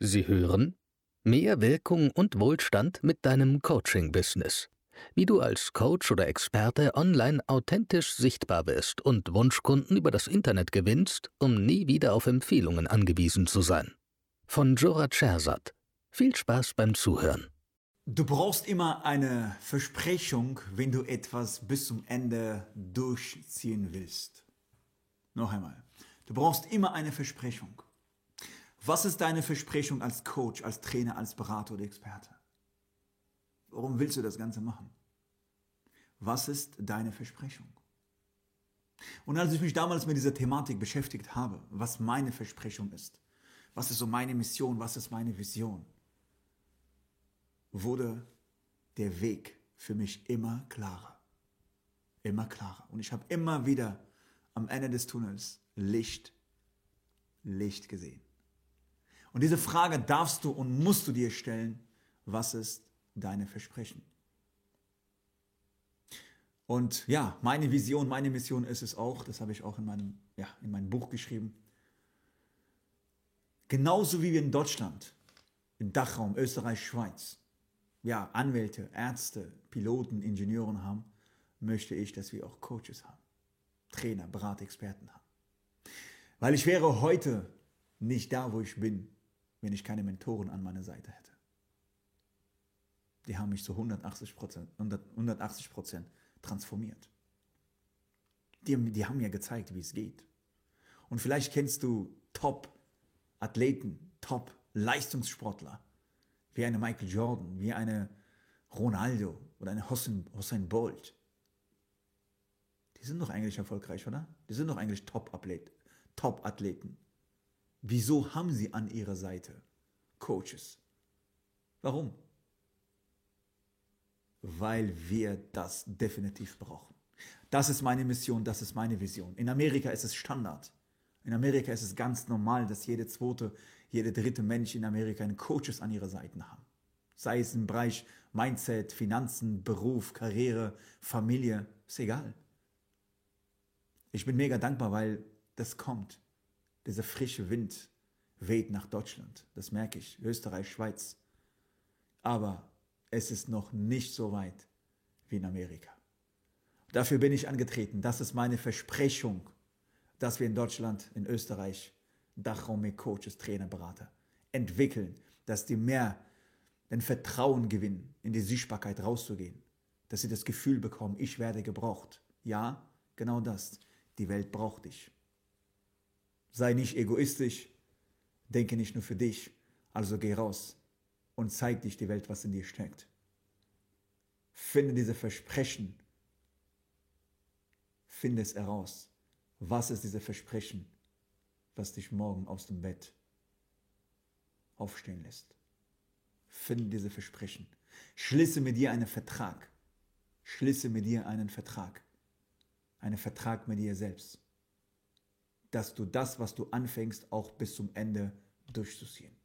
Sie hören Mehr Wirkung und Wohlstand mit deinem Coaching-Business. Wie du als Coach oder Experte online authentisch sichtbar wirst und Wunschkunden über das Internet gewinnst, um nie wieder auf Empfehlungen angewiesen zu sein. Von Jora Chersat. Viel Spaß beim Zuhören. Du brauchst immer eine Versprechung, wenn du etwas bis zum Ende durchziehen willst. Noch einmal. Du brauchst immer eine Versprechung. Was ist deine Versprechung als Coach, als Trainer, als Berater oder Experte? Warum willst du das Ganze machen? Was ist deine Versprechung? Und als ich mich damals mit dieser Thematik beschäftigt habe, was meine Versprechung ist, was ist so meine Mission, was ist meine Vision, wurde der Weg für mich immer klarer. Immer klarer. Und ich habe immer wieder am Ende des Tunnels Licht, Licht gesehen. Und diese Frage darfst du und musst du dir stellen, was ist deine Versprechen? Und ja, meine Vision, meine Mission ist es auch, das habe ich auch in meinem, ja, in meinem Buch geschrieben. Genauso wie wir in Deutschland, im Dachraum, Österreich, Schweiz, ja, Anwälte, Ärzte, Piloten, Ingenieure haben, möchte ich, dass wir auch Coaches haben. Trainer, Berater, Experten haben. Weil ich wäre heute nicht da, wo ich bin, wenn ich keine Mentoren an meiner Seite hätte. Die haben mich zu 180 Prozent 180 transformiert. Die, die haben mir gezeigt, wie es geht. Und vielleicht kennst du Top-Athleten, Top-Leistungssportler, wie eine Michael Jordan, wie eine Ronaldo oder eine Hossein, Hossein Bolt. Die sind doch eigentlich erfolgreich, oder? Die sind doch eigentlich Top-Athleten. Top-Athleten. Wieso haben sie an ihrer Seite Coaches? Warum? Weil wir das definitiv brauchen. Das ist meine Mission, das ist meine Vision. In Amerika ist es Standard. In Amerika ist es ganz normal, dass jede zweite, jede dritte Mensch in Amerika einen Coaches an ihrer Seite haben. Sei es im Bereich Mindset, Finanzen, Beruf, Karriere, Familie, ist egal. Ich bin mega dankbar, weil das kommt dieser frische Wind weht nach Deutschland. Das merke ich. Österreich, Schweiz. Aber es ist noch nicht so weit wie in Amerika. Dafür bin ich angetreten. Das ist meine Versprechung, dass wir in Deutschland, in Österreich Dachraum mit Coaches, Trainer, Berater entwickeln, dass die mehr den Vertrauen gewinnen, in die Sichtbarkeit rauszugehen, dass sie das Gefühl bekommen, ich werde gebraucht. Ja, genau das. Die Welt braucht dich. Sei nicht egoistisch, denke nicht nur für dich, also geh raus und zeig dich die Welt, was in dir steckt. Finde diese Versprechen, finde es heraus. Was ist diese Versprechen, was dich morgen aus dem Bett aufstehen lässt? Finde diese Versprechen. Schließe mit dir einen Vertrag. Schließe mit dir einen Vertrag. Einen Vertrag mit dir selbst dass du das, was du anfängst, auch bis zum Ende durchzuziehen.